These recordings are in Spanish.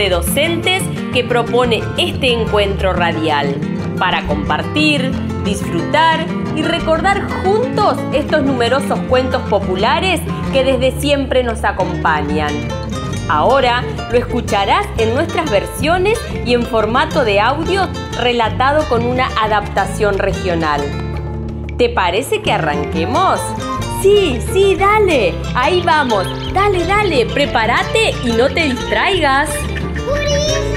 De docentes que propone este encuentro radial para compartir, disfrutar y recordar juntos estos numerosos cuentos populares que desde siempre nos acompañan. Ahora lo escucharás en nuestras versiones y en formato de audio relatado con una adaptación regional. ¿Te parece que arranquemos? Sí, sí, dale. Ahí vamos. Dale, dale. Prepárate y no te distraigas. ¡Gurice,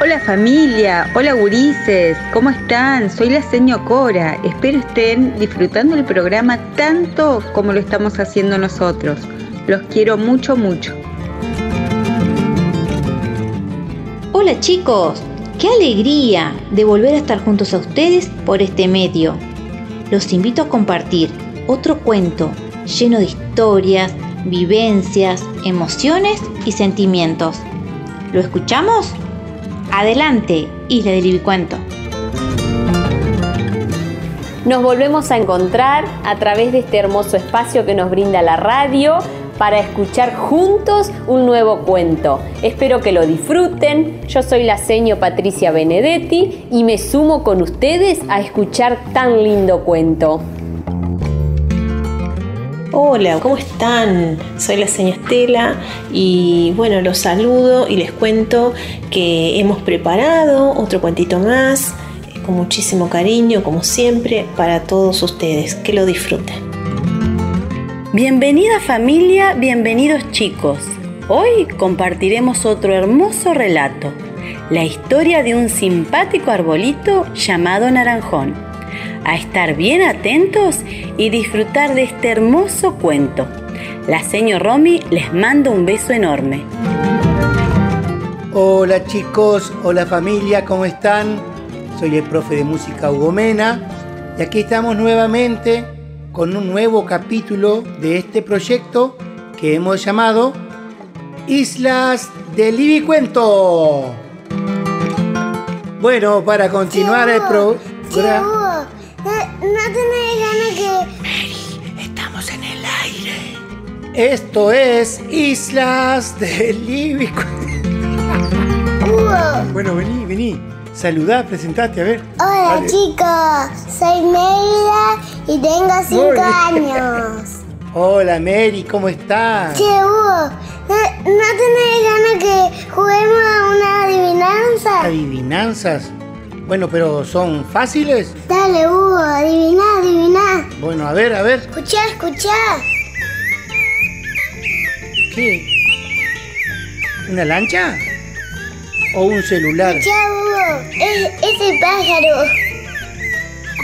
Hola familia, hola gurises, ¿cómo están? Soy la seño Cora, espero estén disfrutando el programa tanto como lo estamos haciendo nosotros. Los quiero mucho, mucho. Hola chicos, qué alegría de volver a estar juntos a ustedes por este medio. Los invito a compartir otro cuento lleno de historias, vivencias, emociones y sentimientos. ¿Lo escuchamos? Adelante, Isla del Ibicuento. Nos volvemos a encontrar a través de este hermoso espacio que nos brinda la radio para escuchar juntos un nuevo cuento. Espero que lo disfruten. Yo soy la seño Patricia Benedetti y me sumo con ustedes a escuchar tan lindo cuento. Hola, ¿cómo están? Soy la señora Estela y bueno, los saludo y les cuento que hemos preparado otro cuentito más con muchísimo cariño, como siempre, para todos ustedes. Que lo disfruten. Bienvenida familia, bienvenidos chicos. Hoy compartiremos otro hermoso relato, la historia de un simpático arbolito llamado Naranjón. A estar bien atentos y disfrutar de este hermoso cuento. La señor Romy les manda un beso enorme. Hola chicos, hola familia, ¿cómo están? Soy el profe de música Hugo Mena y aquí estamos nuevamente con un nuevo capítulo de este proyecto que hemos llamado Islas del Ibicuento. Bueno, para continuar el programa... ¿no, no tenés ganas que... Estamos en el aire. Esto es Islas del Ibicuento. Bueno, vení, vení. Saludá, presentate, a ver. hola chicos, soy Mérida y tengo 5 Hola. años. Hola Mary, ¿cómo estás? Che, Hugo, ¿no, no tenés ganas que juguemos a una adivinanza? Adivinanzas. Bueno, pero ¿son fáciles? Dale, Hugo, adivina, adivina. Bueno, a ver, a ver. Escuchá, escuchá. ¿Qué? ¿Una lancha? ¿O un celular? Hugo, es, ese pájaro.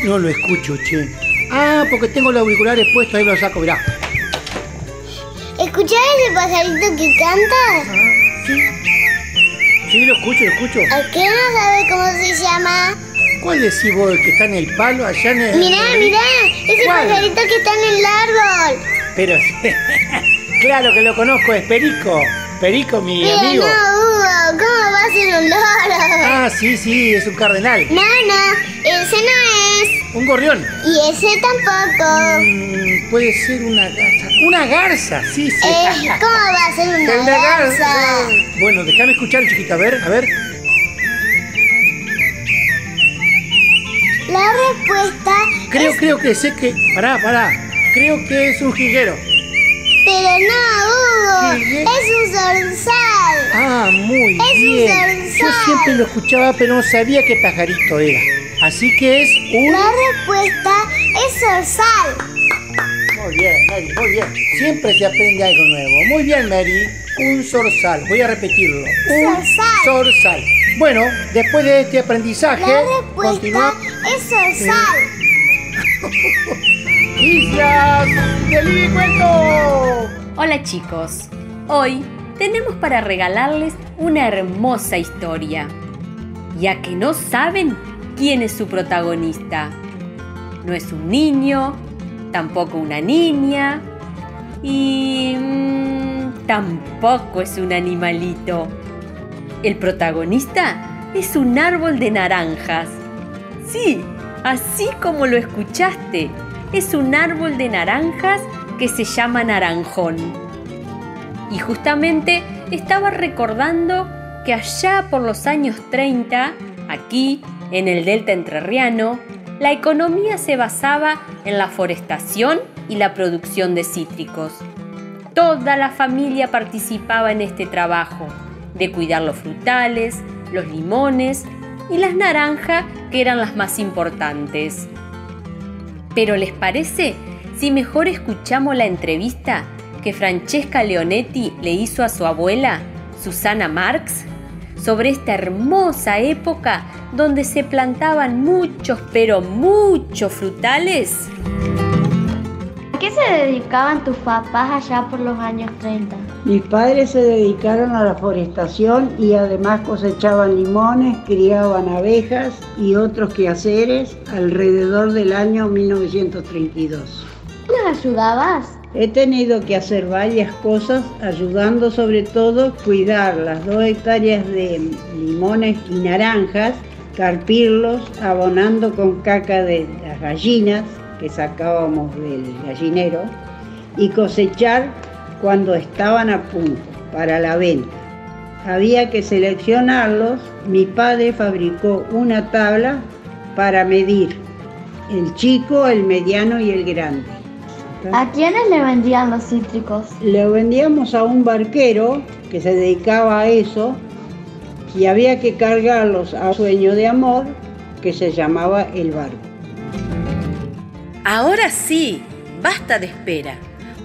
No lo escucho, che. Ah, porque tengo los auriculares puestos, ahí los saco, mirá. ¿Escuchás ese pajarito que canta? Sí. Sí, lo escucho, lo escucho. ¿A qué no sabe cómo se llama? ¿Cuál decís vos, el que está en el palo allá en el... Mirá, mirá, ese ¿Cuál? pajarito que está en el árbol. Pero claro que lo conozco, es Perico. Perico, mi Pero amigo. no, Hugo, ¿cómo va a ser un loro? Ah, sí, sí, es un cardenal. No, no, ese no es. Un gorrión. Y ese tampoco. Mm, puede ser una garza. Una garza, sí, sí. Eh, ¿Cómo va a ser una Una garza? Bueno, déjame escuchar, chiquita, a ver, a ver. La respuesta Creo, es... creo que sé que... Pará, pará. Creo que es un jiguero. Pero no, Hugo, ¿Qué? es un zorzal. Ah, muy Es un bien. Yo zorzal. siempre lo escuchaba, pero no sabía qué pajarito era. Así que es un... La respuesta es zorzal. Muy bien, Mary, muy bien. Siempre se aprende algo nuevo. Muy bien, Mary. Un zorzal. Voy a repetirlo. Un Zorzal. zorzal. Bueno, después de este aprendizaje, La respuesta continúa. es zorzal. ¡Noticias del cuento! Hola chicos, hoy tenemos para regalarles una hermosa historia, ya que no saben quién es su protagonista. No es un niño, tampoco una niña y mm, tampoco es un animalito. El protagonista es un árbol de naranjas. Sí, así como lo escuchaste, es un árbol de naranjas que se llama naranjón. Y justamente estaba recordando que allá por los años 30, aquí en el delta entrerriano, la economía se basaba en la forestación y la producción de cítricos. Toda la familia participaba en este trabajo, de cuidar los frutales, los limones y las naranjas, que eran las más importantes. Pero ¿les parece si mejor escuchamos la entrevista que Francesca Leonetti le hizo a su abuela, Susana Marx, sobre esta hermosa época donde se plantaban muchos, pero muchos frutales? ¿A qué se dedicaban tus papás allá por los años 30? Mis padres se dedicaron a la forestación y además cosechaban limones, criaban abejas y otros quehaceres alrededor del año 1932. ¿Los ayudabas? He tenido que hacer varias cosas, ayudando sobre todo cuidar las dos hectáreas de limones y naranjas, carpirlos, abonando con caca de las gallinas que sacábamos del gallinero y cosechar cuando estaban a punto para la venta. Había que seleccionarlos. Mi padre fabricó una tabla para medir el chico, el mediano y el grande. ¿A quiénes le vendían los cítricos? Le vendíamos a un barquero que se dedicaba a eso y había que cargarlos a sueño de amor que se llamaba el barco. Ahora sí, basta de espera.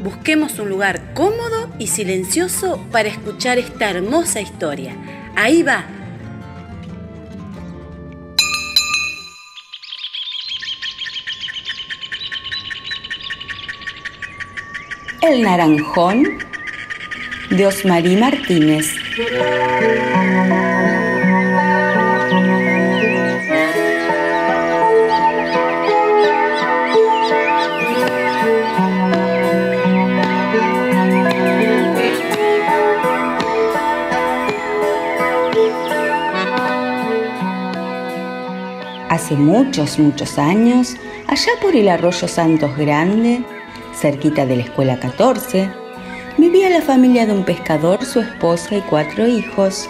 Busquemos un lugar cómodo y silencioso para escuchar esta hermosa historia. Ahí va. El naranjón de Osmarí Martínez. Hace muchos, muchos años, allá por el arroyo Santos Grande, cerquita de la escuela 14, vivía la familia de un pescador, su esposa y cuatro hijos.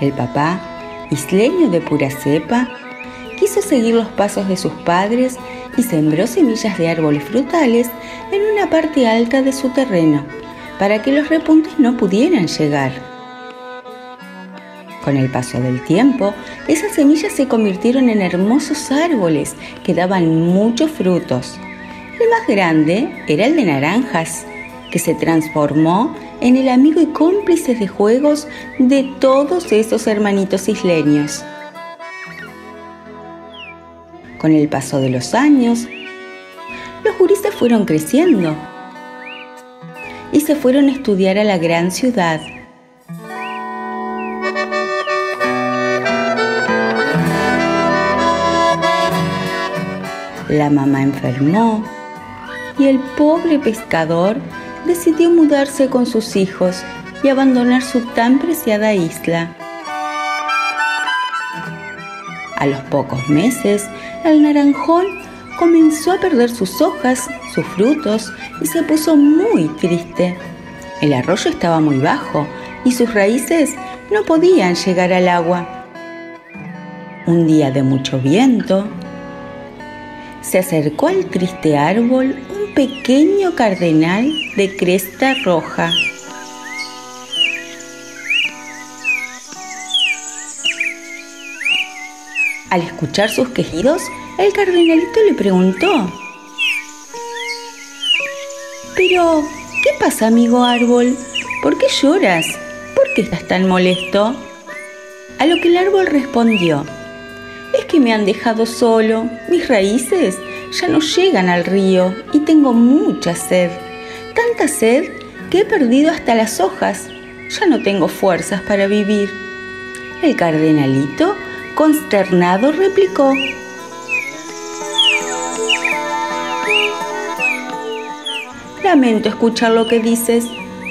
El papá, isleño de pura cepa, quiso seguir los pasos de sus padres y sembró semillas de árboles frutales en una parte alta de su terreno, para que los repuntes no pudieran llegar. Con el paso del tiempo, esas semillas se convirtieron en hermosos árboles que daban muchos frutos. El más grande era el de naranjas, que se transformó en el amigo y cómplice de juegos de todos esos hermanitos isleños. Con el paso de los años, los gurises fueron creciendo y se fueron a estudiar a la gran ciudad. La mamá enfermó y el pobre pescador decidió mudarse con sus hijos y abandonar su tan preciada isla. A los pocos meses, el naranjón comenzó a perder sus hojas, sus frutos y se puso muy triste. El arroyo estaba muy bajo y sus raíces no podían llegar al agua. Un día de mucho viento, se acercó al triste árbol un pequeño cardenal de cresta roja. Al escuchar sus quejidos, el cardenalito le preguntó, Pero, ¿qué pasa, amigo árbol? ¿Por qué lloras? ¿Por qué estás tan molesto? A lo que el árbol respondió, es que me han dejado solo, mis raíces ya no llegan al río y tengo mucha sed. Tanta sed que he perdido hasta las hojas. Ya no tengo fuerzas para vivir. El cardenalito, consternado, replicó. Lamento escuchar lo que dices.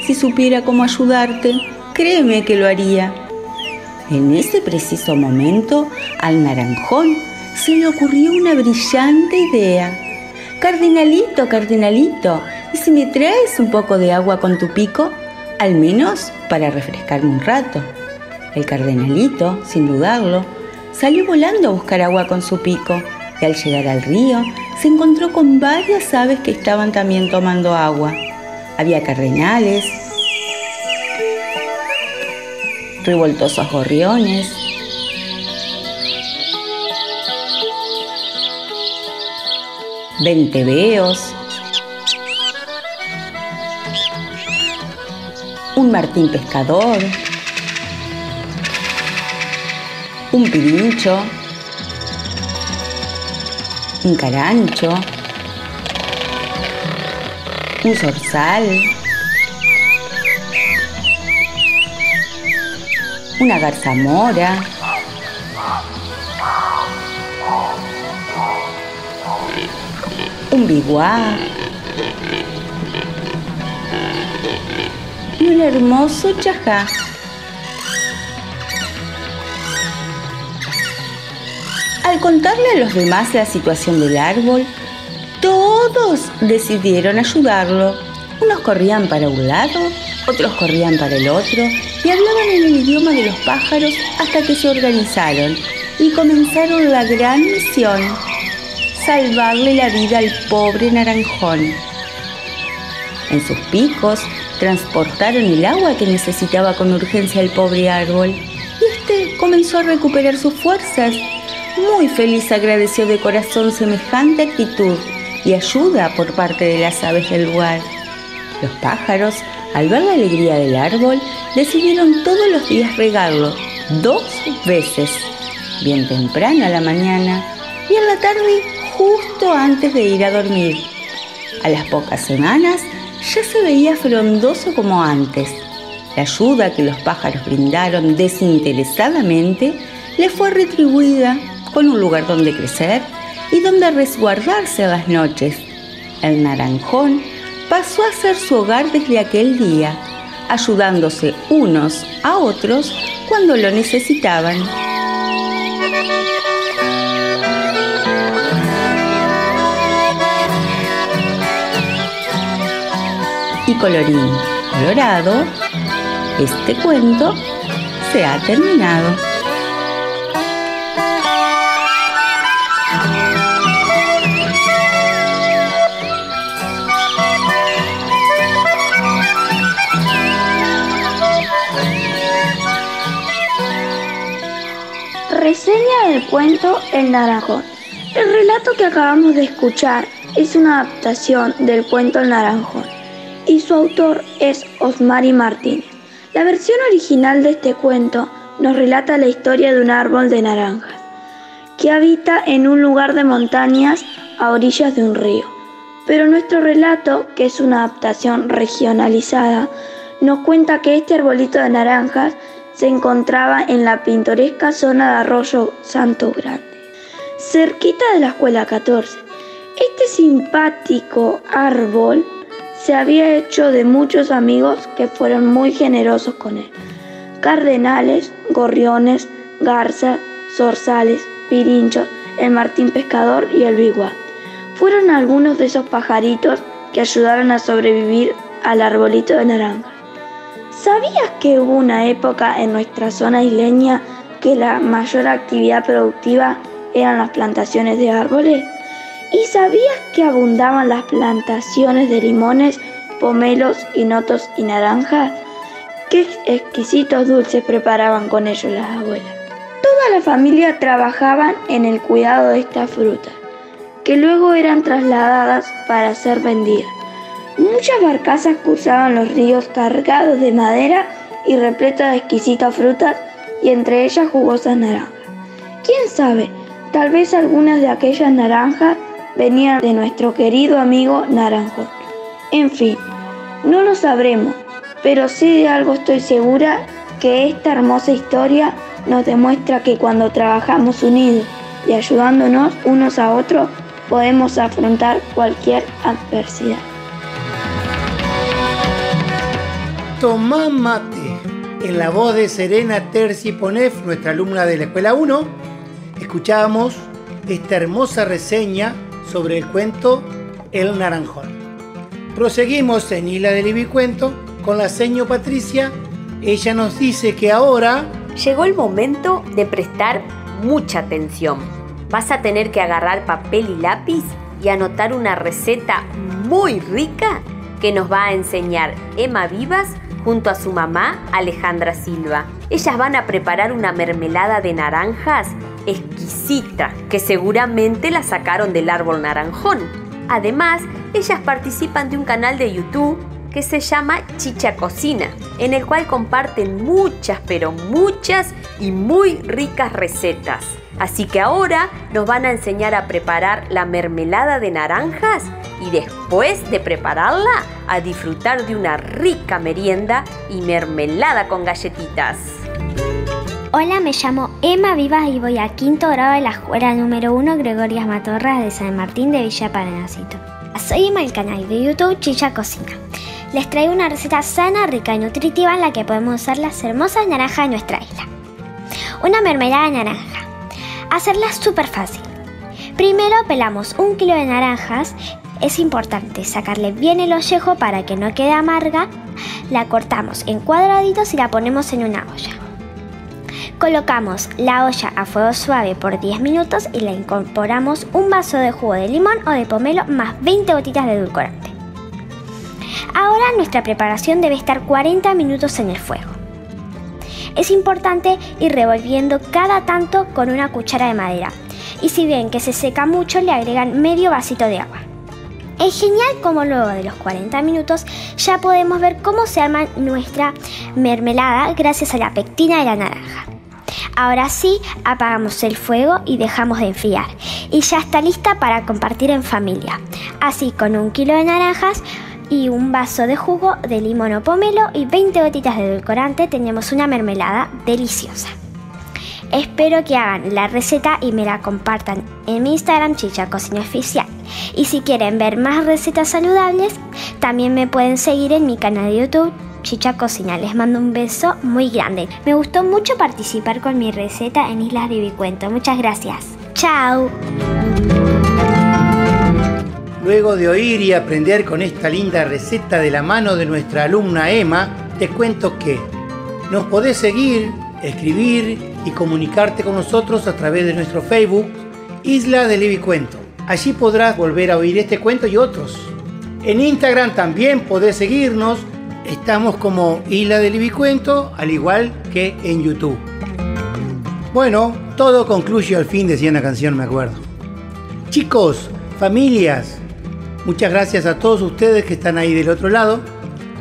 Si supiera cómo ayudarte, créeme que lo haría. En ese preciso momento, al naranjón se le ocurrió una brillante idea. Cardenalito, cardenalito, ¿y si me traes un poco de agua con tu pico? Al menos para refrescarme un rato. El cardenalito, sin dudarlo, salió volando a buscar agua con su pico y al llegar al río se encontró con varias aves que estaban también tomando agua. Había cardenales, revoltosos gorriones, venteveos, un martín pescador, un pirincho, un carancho, un zorzal, una garzamora, un biguá y un hermoso chajá. Al contarle a los demás la situación del árbol, todos decidieron ayudarlo. Unos corrían para un lado, otros corrían para el otro y hablaban en el idioma de los pájaros hasta que se organizaron y comenzaron la gran misión, salvarle la vida al pobre naranjón. En sus picos transportaron el agua que necesitaba con urgencia el pobre árbol y este comenzó a recuperar sus fuerzas. Muy feliz agradeció de corazón semejante actitud y ayuda por parte de las aves del lugar. Los pájaros al ver la alegría del árbol, decidieron todos los días regarlo dos veces, bien temprano a la mañana y en la tarde justo antes de ir a dormir. A las pocas semanas ya se veía frondoso como antes. La ayuda que los pájaros brindaron desinteresadamente le fue retribuida con un lugar donde crecer y donde resguardarse las noches. El naranjón pasó a ser su hogar desde aquel día, ayudándose unos a otros cuando lo necesitaban. Y colorín colorado, este cuento se ha terminado. Reseña del cuento El Naranjón. El relato que acabamos de escuchar es una adaptación del cuento El Naranjón y su autor es Osmari Martínez. La versión original de este cuento nos relata la historia de un árbol de naranjas que habita en un lugar de montañas a orillas de un río. Pero nuestro relato, que es una adaptación regionalizada, nos cuenta que este arbolito de naranjas se encontraba en la pintoresca zona de Arroyo Santo Grande, cerquita de la Escuela 14. Este simpático árbol se había hecho de muchos amigos que fueron muy generosos con él. Cardenales, gorriones, garzas, zorzales, pirinchos, el martín pescador y el biguá. Fueron algunos de esos pajaritos que ayudaron a sobrevivir al arbolito de naranja. ¿Sabías que hubo una época en nuestra zona isleña que la mayor actividad productiva eran las plantaciones de árboles? ¿Y sabías que abundaban las plantaciones de limones, pomelos, hinotos y naranjas? Qué exquisitos dulces preparaban con ellos las abuelas. Toda la familia trabajaban en el cuidado de estas frutas, que luego eran trasladadas para ser vendidas. Muchas barcazas cruzaban los ríos cargados de madera y repletas de exquisitas frutas y entre ellas jugosas naranjas. ¿Quién sabe? Tal vez algunas de aquellas naranjas venían de nuestro querido amigo Naranjón. En fin, no lo sabremos, pero sí de algo estoy segura que esta hermosa historia nos demuestra que cuando trabajamos unidos y ayudándonos unos a otros podemos afrontar cualquier adversidad. Tomá mate. En la voz de Serena Terzi Ponef, nuestra alumna de la Escuela 1, escuchábamos esta hermosa reseña sobre el cuento El Naranjón. Proseguimos en Isla del Ibicuento con la seño Patricia. Ella nos dice que ahora... Llegó el momento de prestar mucha atención. Vas a tener que agarrar papel y lápiz y anotar una receta muy rica que nos va a enseñar Emma Vivas junto a su mamá Alejandra Silva. Ellas van a preparar una mermelada de naranjas exquisita que seguramente la sacaron del árbol naranjón. Además, ellas participan de un canal de YouTube que se llama Chicha Cocina, en el cual comparten muchas, pero muchas y muy ricas recetas. Así que ahora nos van a enseñar a preparar la mermelada de naranjas y después de prepararla a disfrutar de una rica merienda y mermelada con galletitas. Hola, me llamo Emma Vivas y voy a quinto grado de la escuela número 1 Gregorias Matorras de San Martín de Villa Paranacito. Soy Emma del canal de YouTube Chicha Cocina. Les traigo una receta sana, rica y nutritiva en la que podemos usar las hermosas naranjas de nuestra isla. Una mermelada de naranja. Hacerla súper fácil. Primero pelamos un kilo de naranjas. Es importante sacarle bien el ollejo para que no quede amarga. La cortamos en cuadraditos y la ponemos en una olla. Colocamos la olla a fuego suave por 10 minutos y le incorporamos un vaso de jugo de limón o de pomelo más 20 gotitas de edulcorante. Ahora nuestra preparación debe estar 40 minutos en el fuego. Es importante ir revolviendo cada tanto con una cuchara de madera y si ven que se seca mucho le agregan medio vasito de agua. Es genial como luego de los 40 minutos ya podemos ver cómo se arma nuestra mermelada gracias a la pectina de la naranja. Ahora sí, apagamos el fuego y dejamos de enfriar. Y ya está lista para compartir en familia. Así con un kilo de naranjas y un vaso de jugo de limón o pomelo y 20 gotitas de edulcorante tenemos una mermelada deliciosa. Espero que hagan la receta y me la compartan en mi Instagram Chicha Cocina Oficial. Y si quieren ver más recetas saludables, también me pueden seguir en mi canal de YouTube Chicha Cocina. Les mando un beso muy grande. Me gustó mucho participar con mi receta en Islas de Bicuento. Muchas gracias. Chao. Luego de oír y aprender con esta linda receta de la mano de nuestra alumna Emma, te cuento que nos podés seguir, escribir y comunicarte con nosotros a través de nuestro Facebook Isla de Levicuento. Allí podrás volver a oír este cuento y otros. En Instagram también podés seguirnos. Estamos como Isla de Levicuento, al igual que en YouTube. Bueno, todo concluye al fin, decía una canción, me acuerdo. Chicos, familias, Muchas gracias a todos ustedes que están ahí del otro lado.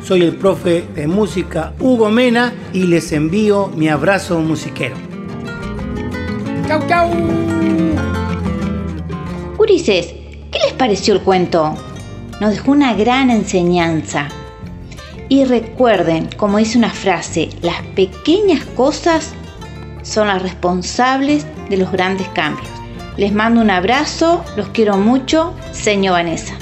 Soy el profe de música Hugo Mena y les envío mi abrazo musiquero. ¡Chau, chau! Ulises, ¿qué les pareció el cuento? nos dejó una gran enseñanza. Y recuerden, como dice una frase, las pequeñas cosas son las responsables de los grandes cambios. Les mando un abrazo, los quiero mucho, señor Vanessa.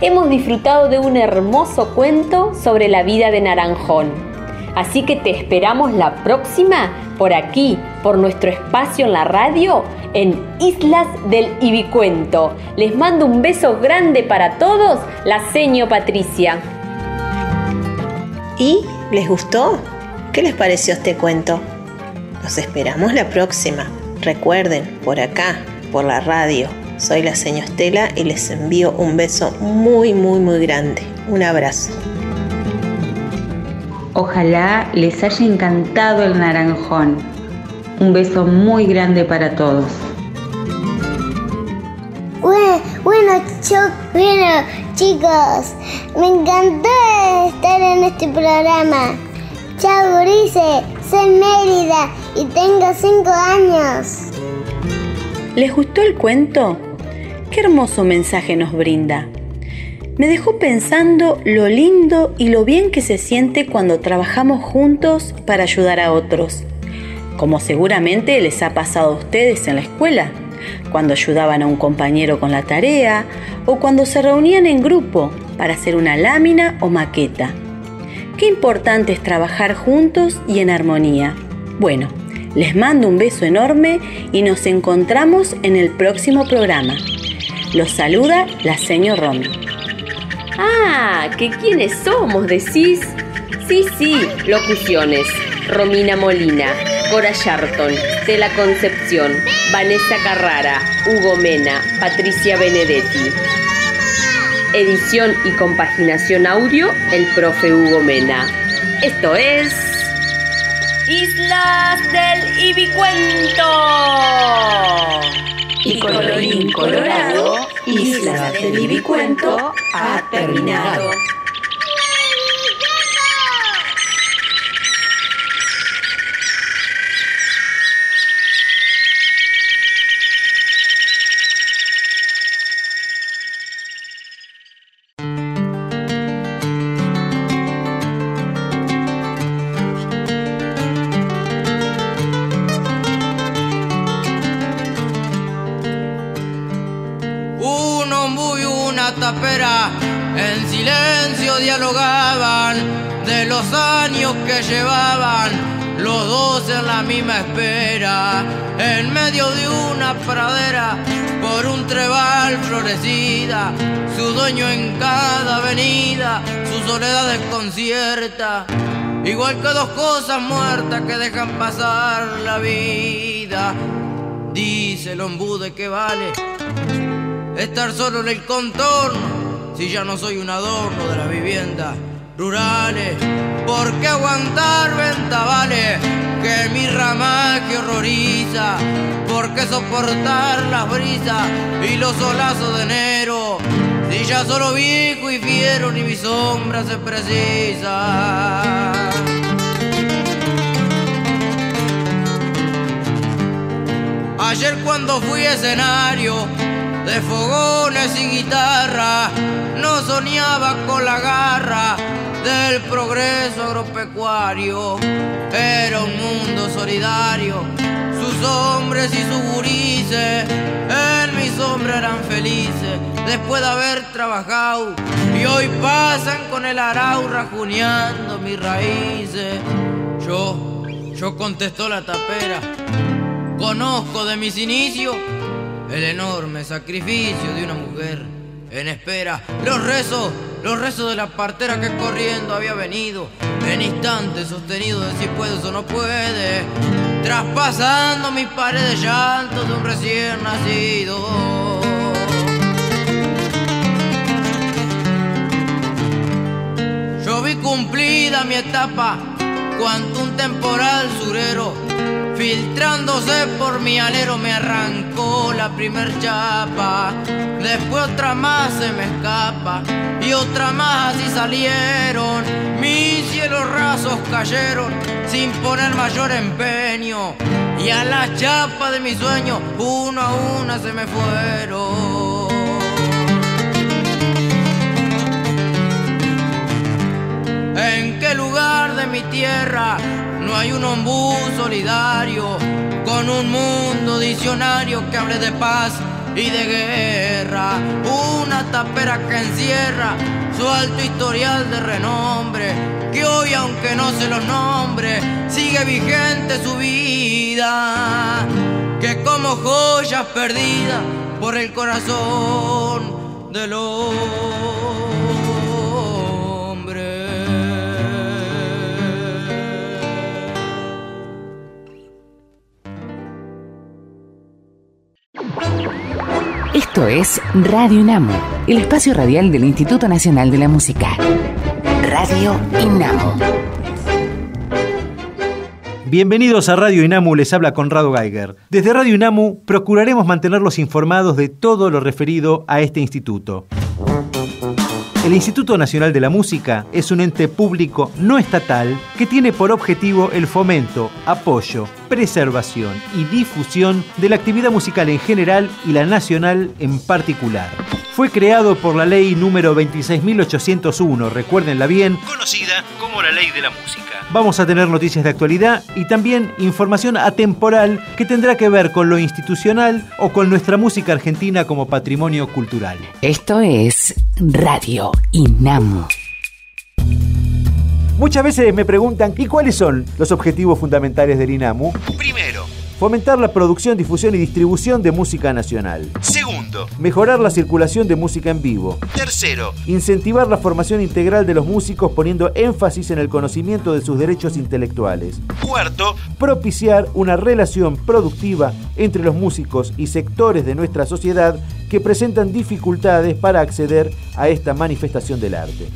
Hemos disfrutado de un hermoso cuento sobre la vida de Naranjón. Así que te esperamos la próxima por aquí, por nuestro espacio en la radio, en Islas del Ibicuento. Les mando un beso grande para todos, la seño Patricia. ¿Y les gustó? ¿Qué les pareció este cuento? Los esperamos la próxima. Recuerden, por acá, por la radio. Soy la señora Estela y les envío un beso muy, muy, muy grande. Un abrazo. Ojalá les haya encantado el naranjón. Un beso muy grande para todos. Bueno, bueno, bueno, chicos, me encantó estar en este programa. Chao, Gurice, soy Mérida y tengo 5 años. ¿Les gustó el cuento? Qué hermoso mensaje nos brinda. Me dejó pensando lo lindo y lo bien que se siente cuando trabajamos juntos para ayudar a otros, como seguramente les ha pasado a ustedes en la escuela, cuando ayudaban a un compañero con la tarea o cuando se reunían en grupo para hacer una lámina o maqueta. Qué importante es trabajar juntos y en armonía. Bueno, les mando un beso enorme y nos encontramos en el próximo programa. Los saluda la señor Romy. Ah, ¿que quiénes somos, decís? Sí, sí, locuciones. Romina Molina, Cora Sharton, Stella Concepción, Vanessa Carrara, Hugo Mena, Patricia Benedetti. Edición y compaginación audio, el profe Hugo Mena. Esto es... Islas del Ibicuento. Y colorín colorado, Islas del Ibicuento ha terminado. En la misma espera, en medio de una pradera, por un trebal florecida, su dueño en cada avenida, su soledad desconcierta, igual que dos cosas muertas que dejan pasar la vida. Dice el ombude que vale estar solo en el contorno, si ya no soy un adorno de las viviendas rurales. ¿Por qué aguantar ventavales que mi ramaje horroriza? ¿Por qué soportar las brisas y los solazos de enero? Si ya solo viejo y fiero ni mi sombra se precisa. Ayer cuando fui escenario de fogones y guitarra, no soñaba con la garra del progreso agropecuario. Era un mundo solidario, sus hombres y sus gurises, en mi sombra eran felices, después de haber trabajado, y hoy pasan con el arau rajuneando mis raíces. Yo, yo contestó la tapera, conozco de mis inicios el enorme sacrificio de una mujer en espera, los rezos, los rezos de la partera que corriendo había venido, en instantes sostenido de si puede o no puede, traspasando mis paredes llantos de un recién nacido. Yo vi cumplida mi etapa, cuanto un temporal surero Filtrándose por mi alero me arrancó la primer chapa. Después otra más se me escapa y otra más así salieron. Mis cielos rasos cayeron sin poner mayor empeño. Y a la chapa de mi sueño uno a una se me fueron. ¿En qué lugar de mi tierra no hay un ombú solidario con un mundo diccionario que hable de paz y de guerra. Una tapera que encierra su alto historial de renombre, que hoy aunque no se los nombre, sigue vigente su vida, que como joyas perdidas por el corazón de los Esto es Radio INAMO, el espacio radial del Instituto Nacional de la Música. Radio INAMO. Bienvenidos a Radio INAMU, les habla Conrado Geiger. Desde Radio INAMU procuraremos mantenerlos informados de todo lo referido a este instituto. El Instituto Nacional de la Música es un ente público no estatal que tiene por objetivo el fomento, apoyo, preservación y difusión de la actividad musical en general y la nacional en particular. Fue creado por la ley número 26.801, recuérdenla bien, conocida como la ley de la música. Vamos a tener noticias de actualidad y también información atemporal que tendrá que ver con lo institucional o con nuestra música argentina como patrimonio cultural. Esto es Radio INAMO. Muchas veces me preguntan, ¿y cuáles son los objetivos fundamentales del INAMU? Primero, fomentar la producción, difusión y distribución de música nacional. Segundo, mejorar la circulación de música en vivo. Tercero, incentivar la formación integral de los músicos poniendo énfasis en el conocimiento de sus derechos intelectuales. Cuarto, propiciar una relación productiva entre los músicos y sectores de nuestra sociedad que presentan dificultades para acceder a esta manifestación del arte.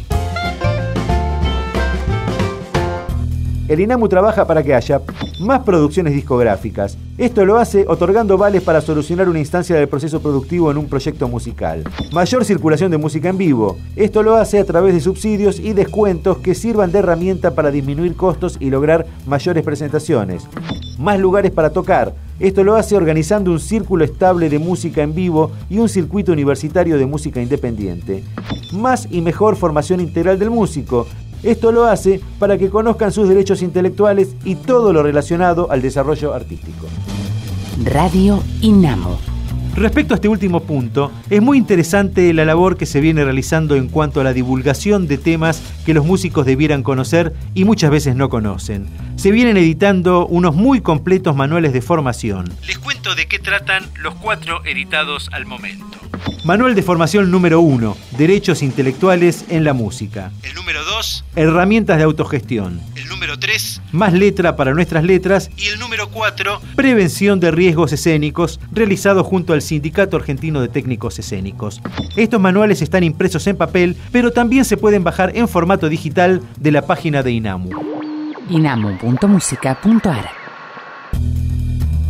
El INAMU trabaja para que haya más producciones discográficas. Esto lo hace otorgando vales para solucionar una instancia del proceso productivo en un proyecto musical. Mayor circulación de música en vivo. Esto lo hace a través de subsidios y descuentos que sirvan de herramienta para disminuir costos y lograr mayores presentaciones. Más lugares para tocar. Esto lo hace organizando un círculo estable de música en vivo y un circuito universitario de música independiente. Más y mejor formación integral del músico. Esto lo hace para que conozcan sus derechos intelectuales y todo lo relacionado al desarrollo artístico. Radio INAMO. Respecto a este último punto, es muy interesante la labor que se viene realizando en cuanto a la divulgación de temas que los músicos debieran conocer y muchas veces no conocen. Se vienen editando unos muy completos manuales de formación. Les cuento de qué tratan los cuatro editados al momento. Manual de formación número 1, Derechos intelectuales en la música. El número 2, Herramientas de autogestión. El número 3, Más letra para nuestras letras. Y el número 4, Prevención de riesgos escénicos, realizado junto al Sindicato Argentino de Técnicos Escénicos. Estos manuales están impresos en papel, pero también se pueden bajar en formato digital de la página de INAMU. inamu.musica.ar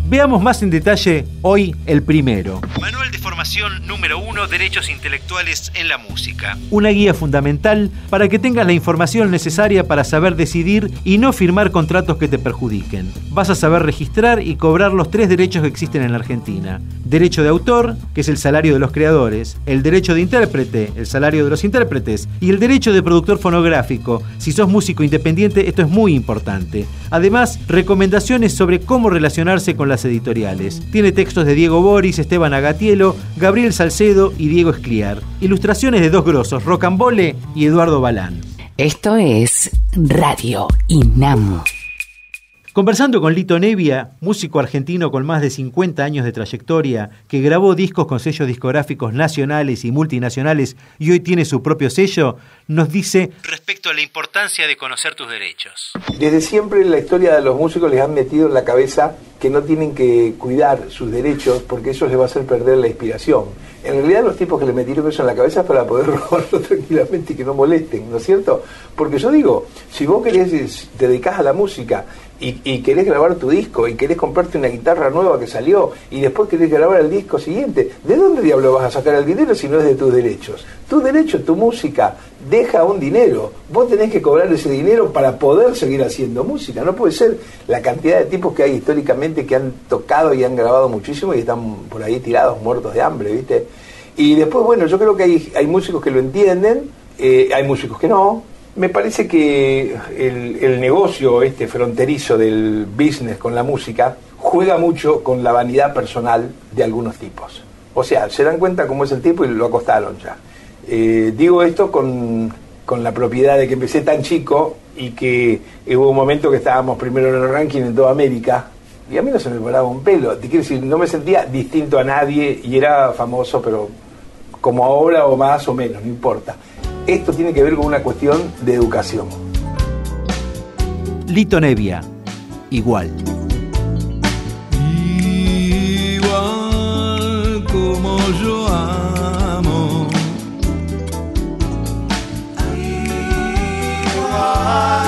Veamos más en detalle hoy el primero. Manual de formación número 1, Derechos intelectuales en la música. Una guía fundamental para que tengas la información necesaria para saber decidir y no firmar contratos que te perjudiquen. Vas a saber registrar y cobrar los tres derechos que existen en la Argentina. Derecho de autor, que es el salario de los creadores, el derecho de intérprete, el salario de los intérpretes, y el derecho de productor fonográfico. Si sos músico independiente, esto es muy importante. Además, recomendaciones sobre cómo relacionarse con las editoriales. Tiene textos de Diego Boris, Esteban Agatielo, Gabriel Salcedo y Diego Escliar. Ilustraciones de dos grosos, Rocambole y Eduardo Balán. Esto es Radio INAMO. Conversando con Lito Nevia, músico argentino con más de 50 años de trayectoria, que grabó discos con sellos discográficos nacionales y multinacionales y hoy tiene su propio sello, nos dice respecto a la importancia de conocer tus derechos. Desde siempre en la historia de los músicos les han metido en la cabeza que no tienen que cuidar sus derechos porque eso les va a hacer perder la inspiración. En realidad los tipos que le metieron eso en la cabeza es para poder robarlo tranquilamente y que no molesten, ¿no es cierto? Porque yo digo, si vos querés, te dedicás a la música y, y, querés grabar tu disco y querés comprarte una guitarra nueva que salió y después querés grabar el disco siguiente, ¿de dónde diablo vas a sacar el dinero si no es de tus derechos? Tu derecho, tu música, deja un dinero. Vos tenés que cobrar ese dinero para poder seguir haciendo música. No puede ser la cantidad de tipos que hay históricamente que han tocado y han grabado muchísimo y están por ahí tirados, muertos de hambre, ¿viste? Y después, bueno, yo creo que hay, hay músicos que lo entienden, eh, hay músicos que no, Me parece que el, el, negocio este fronterizo del business con la música juega mucho con la vanidad personal de algunos tipos. O sea, se dan cuenta cómo es el tipo y lo acostaron ya. Eh, digo esto con, con, la propiedad de que empecé tan chico y que hubo un momento que estábamos primero en el ranking en toda América y a mí no se me paraba un pelo. Quiero decir, no me sentía distinto a nadie y era famoso, pero como ahora o más o menos, no importa. Esto tiene que ver con una cuestión de educación. Lito Nevia, igual. Igual como yo amo. Igual.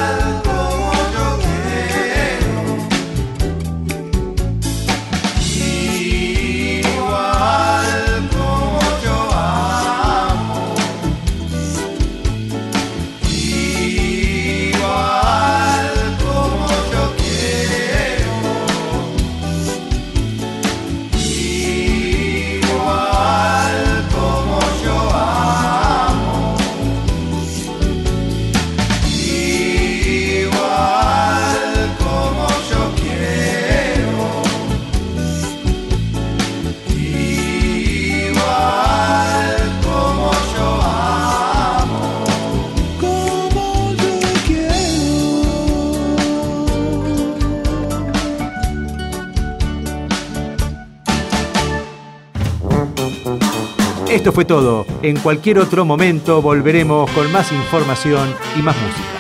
Fue todo. En cualquier otro momento volveremos con más información y más música.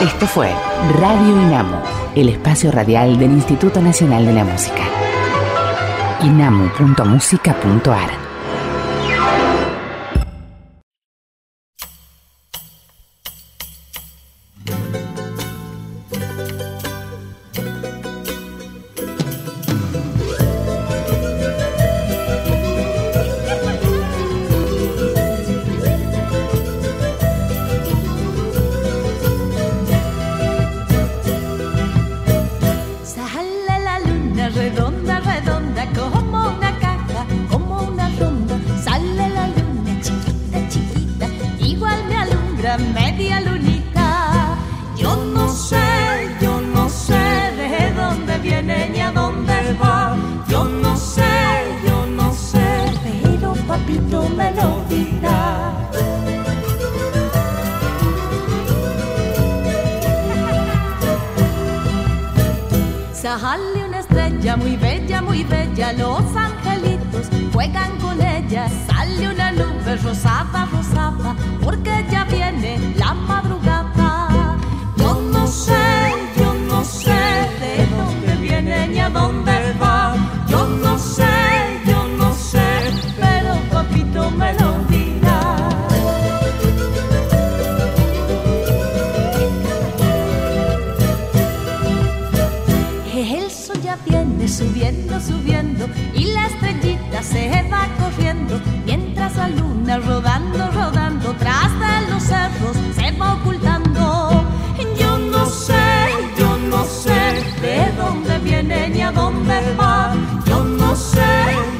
Esto fue Radio Inamo, el espacio radial del Instituto Nacional de la Música. inamu.musica.ar Sale una estrella muy bella, muy bella, los angelitos juegan con ella. Sale una nube rosada, rosada, porque ya viene la madrugada. Yo no sé, yo no sé la luna rodando, rodando tras de los cerros se va ocultando. Yo no sé, yo no sé de dónde viene ni a dónde va. Yo no sé,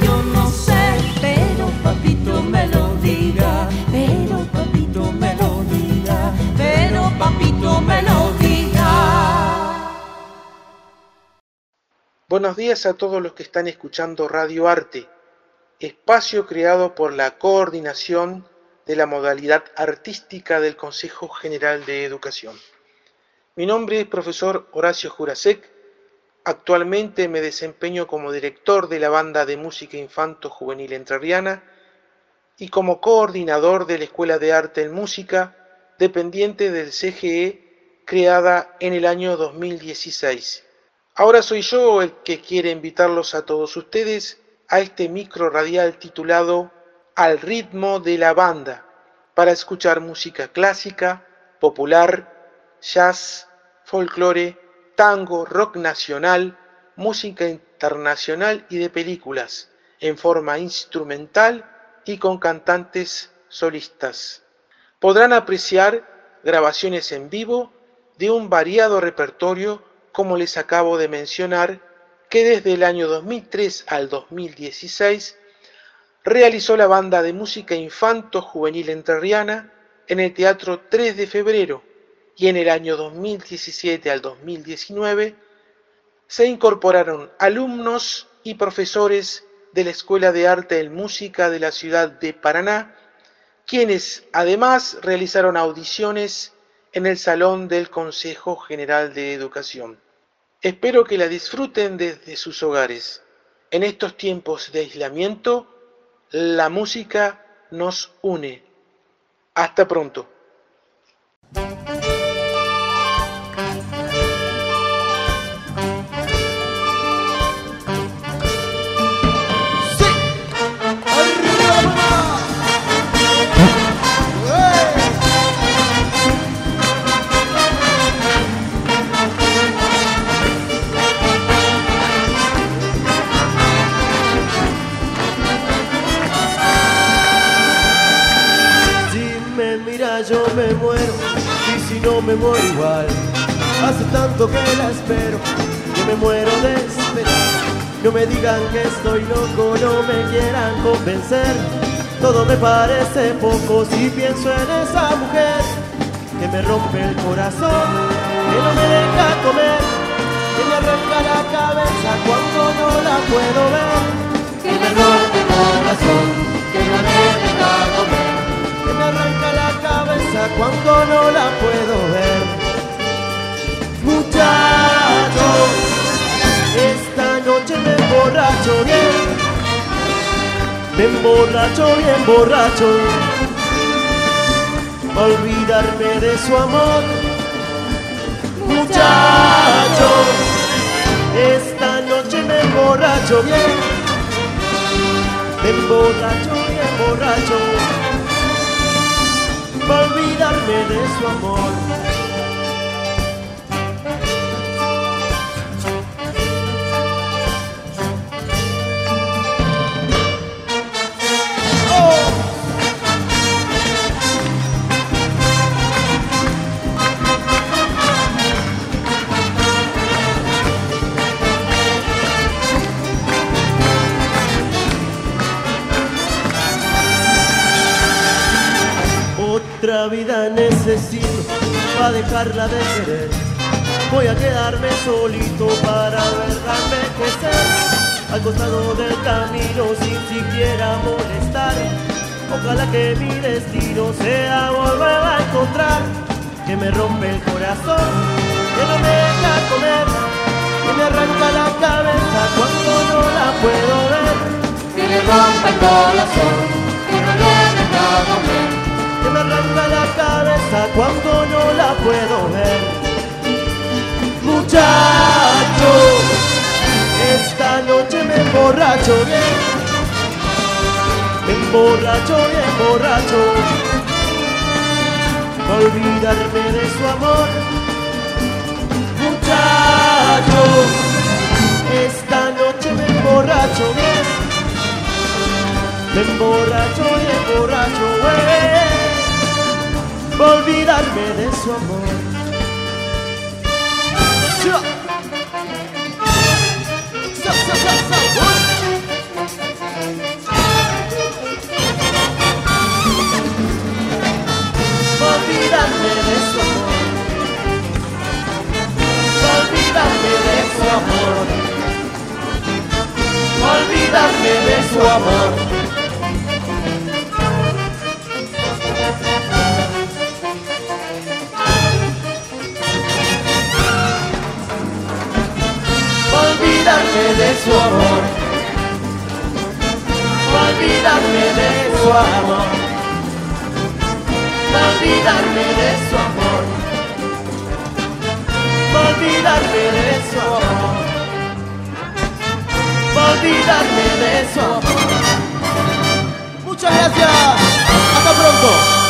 yo no sé, pero papito me lo dirá, pero papito me lo dirá, pero papito me lo dirá. Buenos días a todos los que están escuchando Radio Arte, espacio creado por la coordinación de la modalidad artística del Consejo General de Educación. Mi nombre es profesor Horacio Jurasek, actualmente me desempeño como director de la banda de música infanto juvenil entrerriana y como coordinador de la Escuela de Arte en Música, dependiente del CGE, creada en el año 2016. Ahora soy yo el que quiere invitarlos a todos ustedes a este micro radial titulado Al ritmo de la banda, para escuchar música clásica, popular, jazz, folclore, tango, rock nacional, música internacional y de películas, en forma instrumental y con cantantes solistas. Podrán apreciar grabaciones en vivo de un variado repertorio como les acabo de mencionar, que desde el año 2003 al 2016 realizó la banda de música infanto juvenil entrerriana en el Teatro 3 de Febrero y en el año 2017 al 2019 se incorporaron alumnos y profesores de la Escuela de Arte y Música de la ciudad de Paraná, quienes además realizaron audiciones en el Salón del Consejo General de Educación. Espero que la disfruten desde sus hogares. En estos tiempos de aislamiento, la música nos une. Hasta pronto. Me muero igual. Hace tanto que la espero que me muero de esperar. No me digan que estoy loco, no me quieran convencer. Todo me parece poco si pienso en esa mujer que me rompe el corazón, que no me deja comer, que me arranca la cabeza cuando no la puedo ver. Que me rompe el corazón, que no me deja comer me arranca la cabeza cuando no la puedo ver. Muchachos, esta noche me emborracho bien, me emborracho bien borracho, olvidarme de su amor. Muchachos, esta noche me emborracho bien, me emborracho bien borracho para olvidarme de su amor. Necesito para dejarla de querer. Voy a quedarme solito para verla crecer al costado del camino sin siquiera molestar. Ojalá que mi destino sea volver a encontrar que me rompe el corazón, que no me deja comer, que me arranca la cabeza cuando no la puedo ver, que me rompe el corazón, que no me deja comer que me arranca la cabeza cuando no la puedo ver. Muchachos, esta noche me emborracho bien, me emborracho bien borracho, olvidarme de su amor. Muchachos, esta noche me emborracho bien, me emborracho bien borracho, güey pa' olvidarme de su amor. Olvidarme de su amor. Olvidarme de su amor. Olvidarme de su amor. Olvidarme de su amor, olvidarme de su amor, olvidarme de su amor. Muchas gracias, hasta pronto.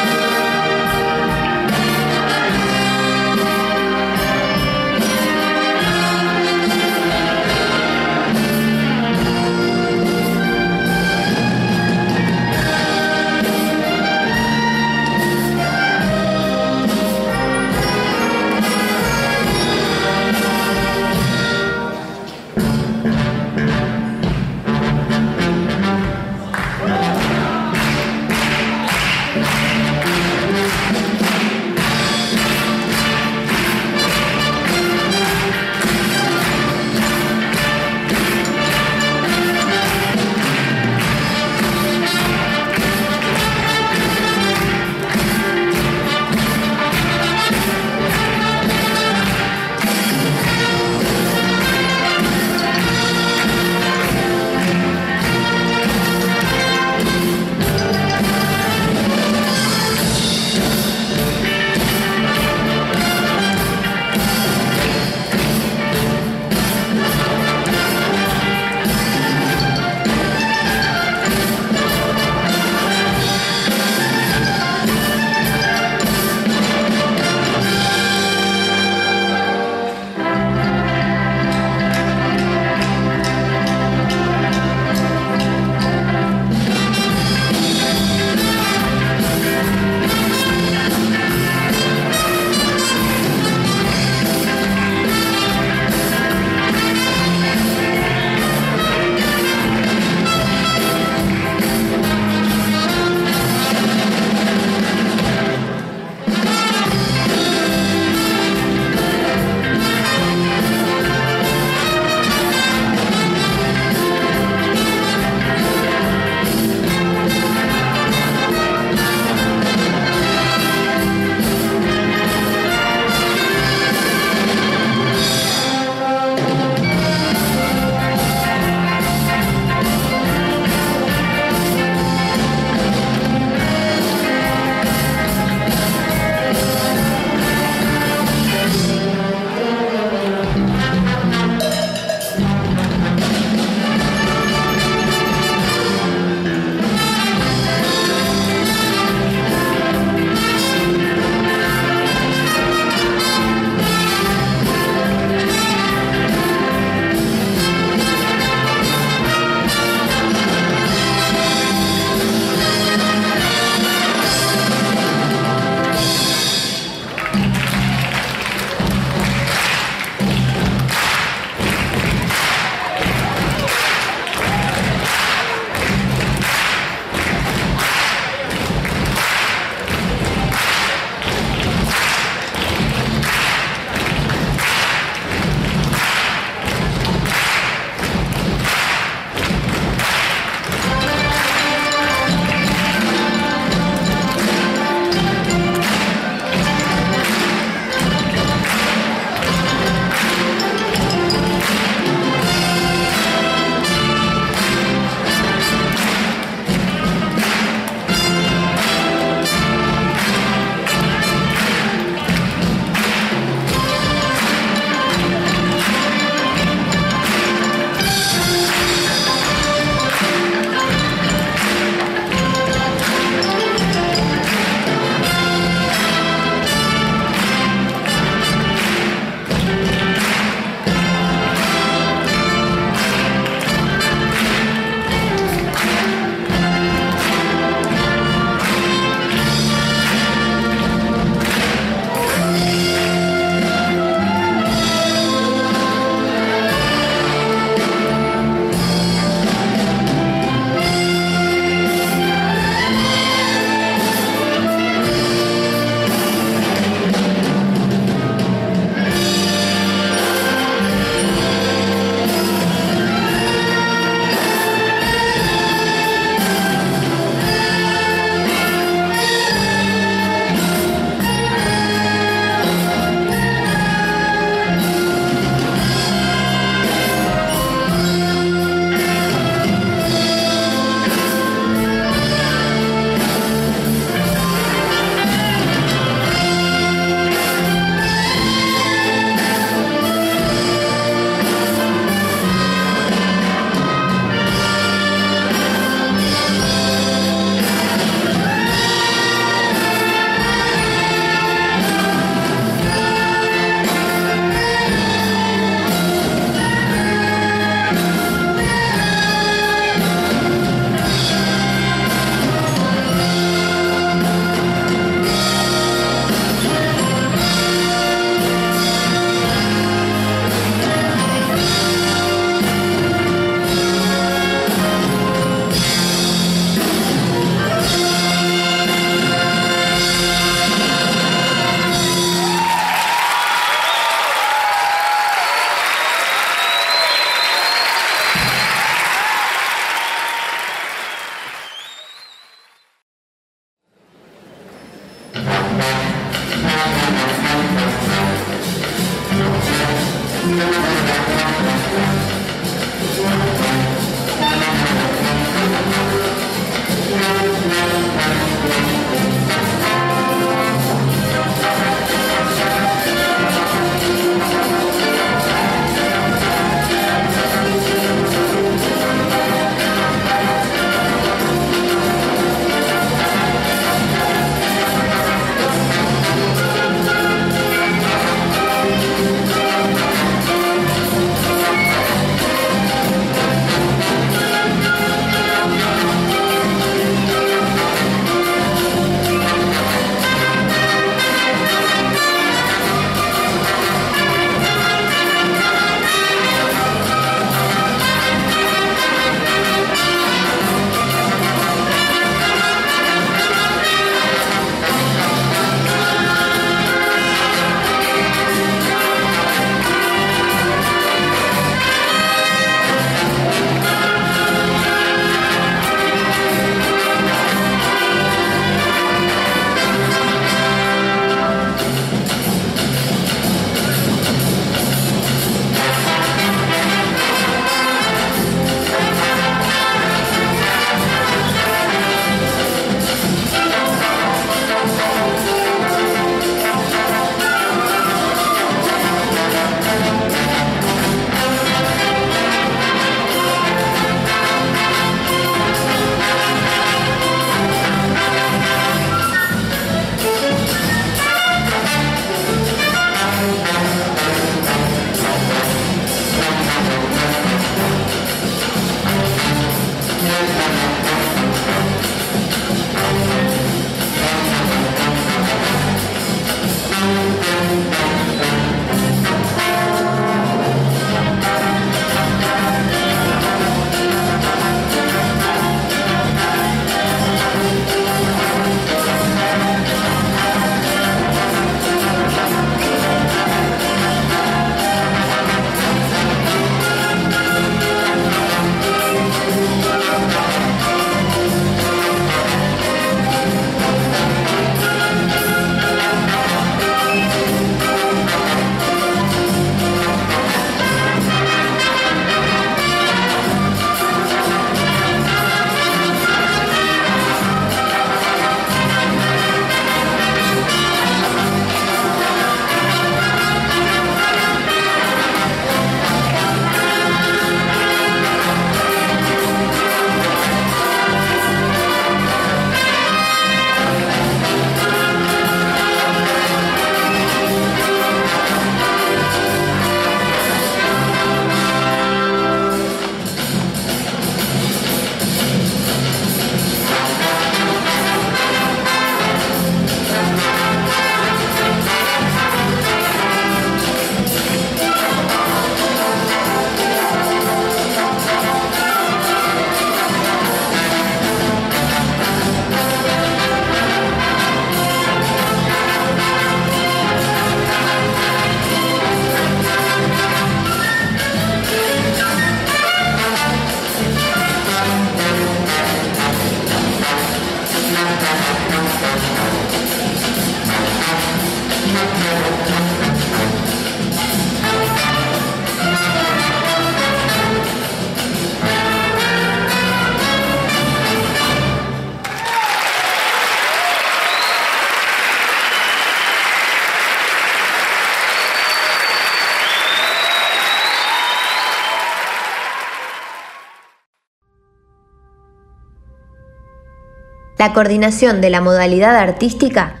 La coordinación de la modalidad artística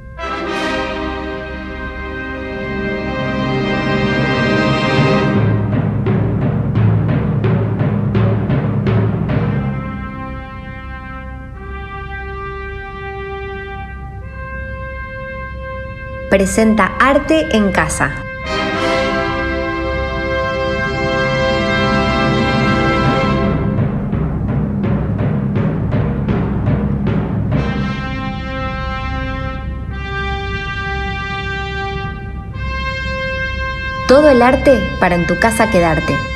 presenta Arte en Casa. Todo el arte para en tu casa quedarte.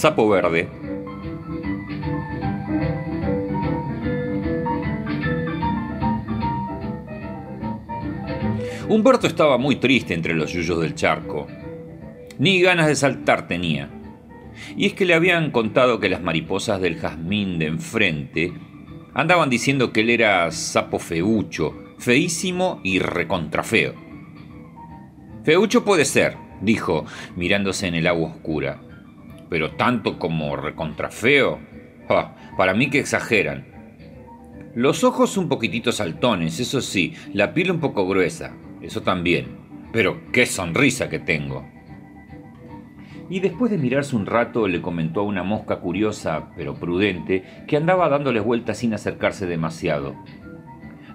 Sapo verde. Humberto estaba muy triste entre los yuyos del charco. Ni ganas de saltar tenía. Y es que le habían contado que las mariposas del jazmín de enfrente andaban diciendo que él era sapo feucho, feísimo y recontrafeo. Feucho puede ser, dijo, mirándose en el agua oscura. Pero tanto como recontrafeo, para mí que exageran. Los ojos un poquitito saltones, eso sí, la piel un poco gruesa, eso también. Pero qué sonrisa que tengo. Y después de mirarse un rato le comentó a una mosca curiosa, pero prudente, que andaba dándoles vueltas sin acercarse demasiado.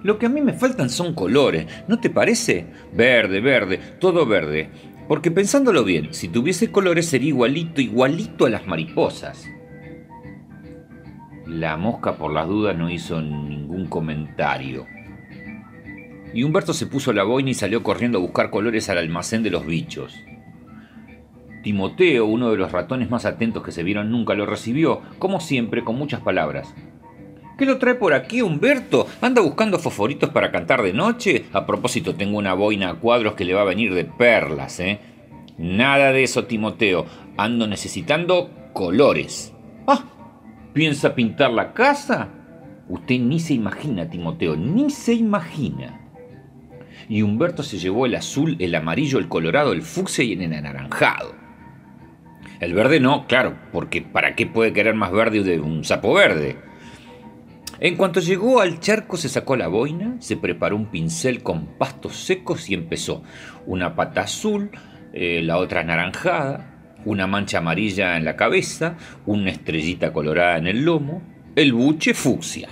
Lo que a mí me faltan son colores, ¿no te parece? Verde, verde, todo verde. Porque pensándolo bien, si tuviese colores sería igualito, igualito a las mariposas. La mosca por las dudas no hizo ningún comentario. Y Humberto se puso la boina y salió corriendo a buscar colores al almacén de los bichos. Timoteo, uno de los ratones más atentos que se vieron nunca, lo recibió, como siempre, con muchas palabras. ¿Qué lo trae por aquí, Humberto? ¿Anda buscando fosforitos para cantar de noche? A propósito, tengo una boina a cuadros que le va a venir de perlas, ¿eh? Nada de eso, Timoteo. Ando necesitando colores. ¡Ah! ¿Piensa pintar la casa? Usted ni se imagina, Timoteo, ni se imagina. Y Humberto se llevó el azul, el amarillo, el colorado, el fucsia y el anaranjado. El verde no, claro, porque ¿para qué puede querer más verde de un sapo verde? En cuanto llegó al charco se sacó la boina, se preparó un pincel con pastos secos y empezó. Una pata azul, eh, la otra anaranjada, una mancha amarilla en la cabeza, una estrellita colorada en el lomo, el buche fucsia.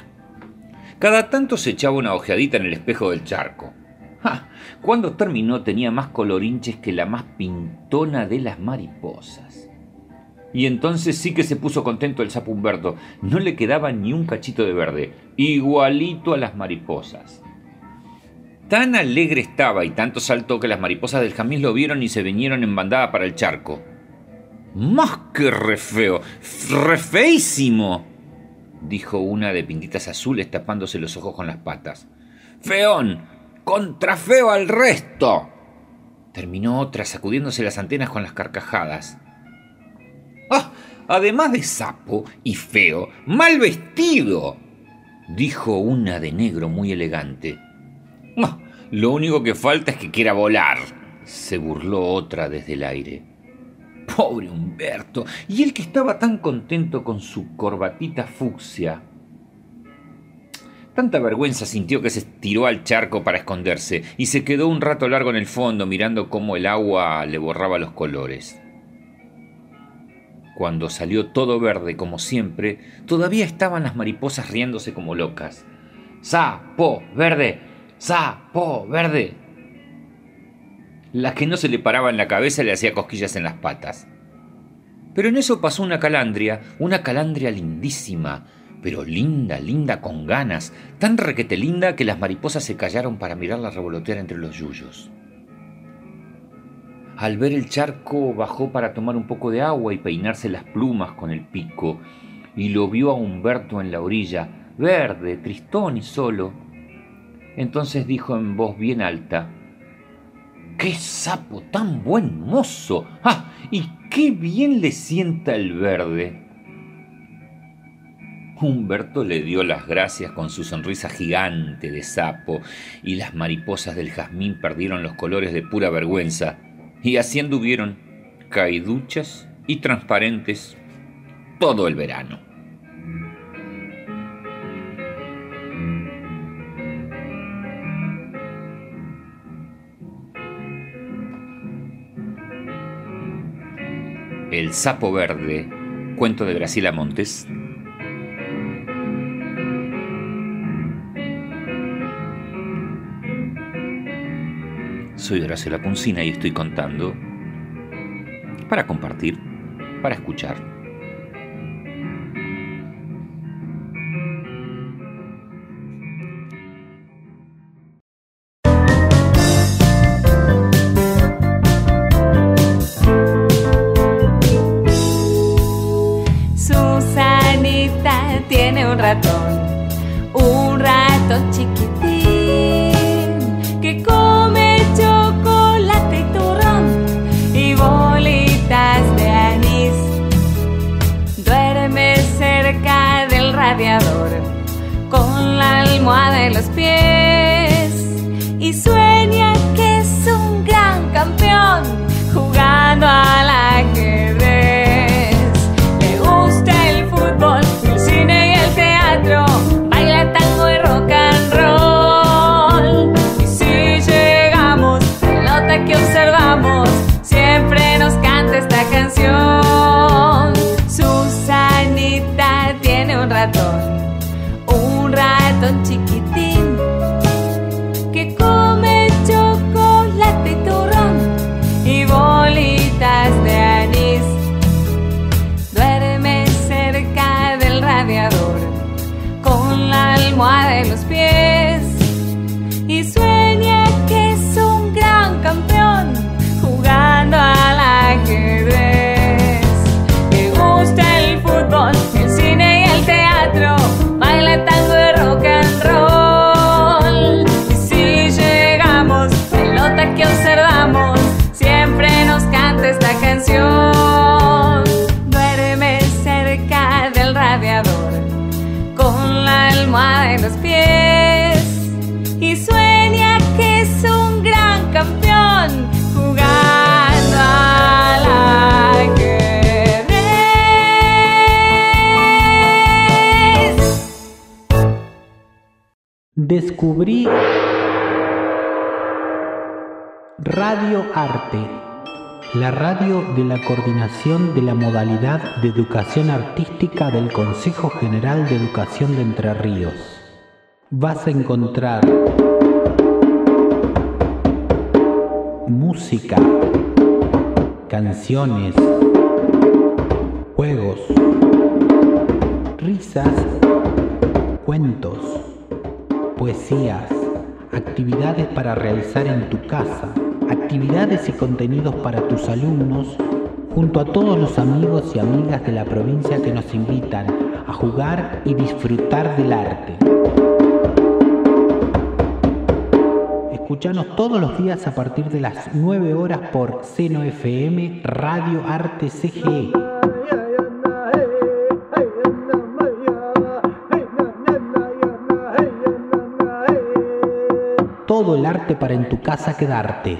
Cada tanto se echaba una ojeadita en el espejo del charco. ¡Ja! Cuando terminó tenía más colorinches que la más pintona de las mariposas. Y entonces sí que se puso contento el sapo Humberto. No le quedaba ni un cachito de verde, igualito a las mariposas. Tan alegre estaba y tanto saltó que las mariposas del jamín lo vieron y se vinieron en bandada para el charco. ¡Más que re feo! ¡Re feísimo! dijo una de pintitas azules tapándose los ojos con las patas. ¡Feón! ¡Contrafeo al resto! Terminó otra sacudiéndose las antenas con las carcajadas. ¡Ah! Además de sapo y feo, mal vestido, dijo una de negro muy elegante. Ah, lo único que falta es que quiera volar, se burló otra desde el aire. Pobre Humberto, y él que estaba tan contento con su corbatita fucsia. Tanta vergüenza sintió que se tiró al charco para esconderse y se quedó un rato largo en el fondo mirando cómo el agua le borraba los colores. Cuando salió todo verde como siempre, todavía estaban las mariposas riéndose como locas. ¡Sapo verde! ¡Sapo verde! La que no se le paraba en la cabeza le hacía cosquillas en las patas. Pero en eso pasó una calandria, una calandria lindísima, pero linda, linda con ganas, tan requete linda que las mariposas se callaron para mirarla revolotear entre los yuyos. Al ver el charco bajó para tomar un poco de agua y peinarse las plumas con el pico, y lo vio a Humberto en la orilla, verde, tristón y solo. Entonces dijo en voz bien alta, ¡Qué sapo tan buen mozo! ¡Ah! ¡Y qué bien le sienta el verde! Humberto le dio las gracias con su sonrisa gigante de sapo y las mariposas del jazmín perdieron los colores de pura vergüenza y así anduvieron caiduchas y transparentes todo el verano. El sapo verde, cuento de Graciela Montes, Soy Graciela Puncina y estoy contando para compartir, para escuchar. Descubrí Radio Arte, la radio de la coordinación de la modalidad de educación artística del Consejo General de Educación de Entre Ríos. Vas a encontrar música, canciones, juegos, risas, cuentos, poesías, actividades para realizar en tu casa, actividades y contenidos para tus alumnos, junto a todos los amigos y amigas de la provincia que nos invitan a jugar y disfrutar del arte. Escuchanos todos los días a partir de las 9 horas por Seno FM Radio Arte CGE. El arte para en tu casa quedarte.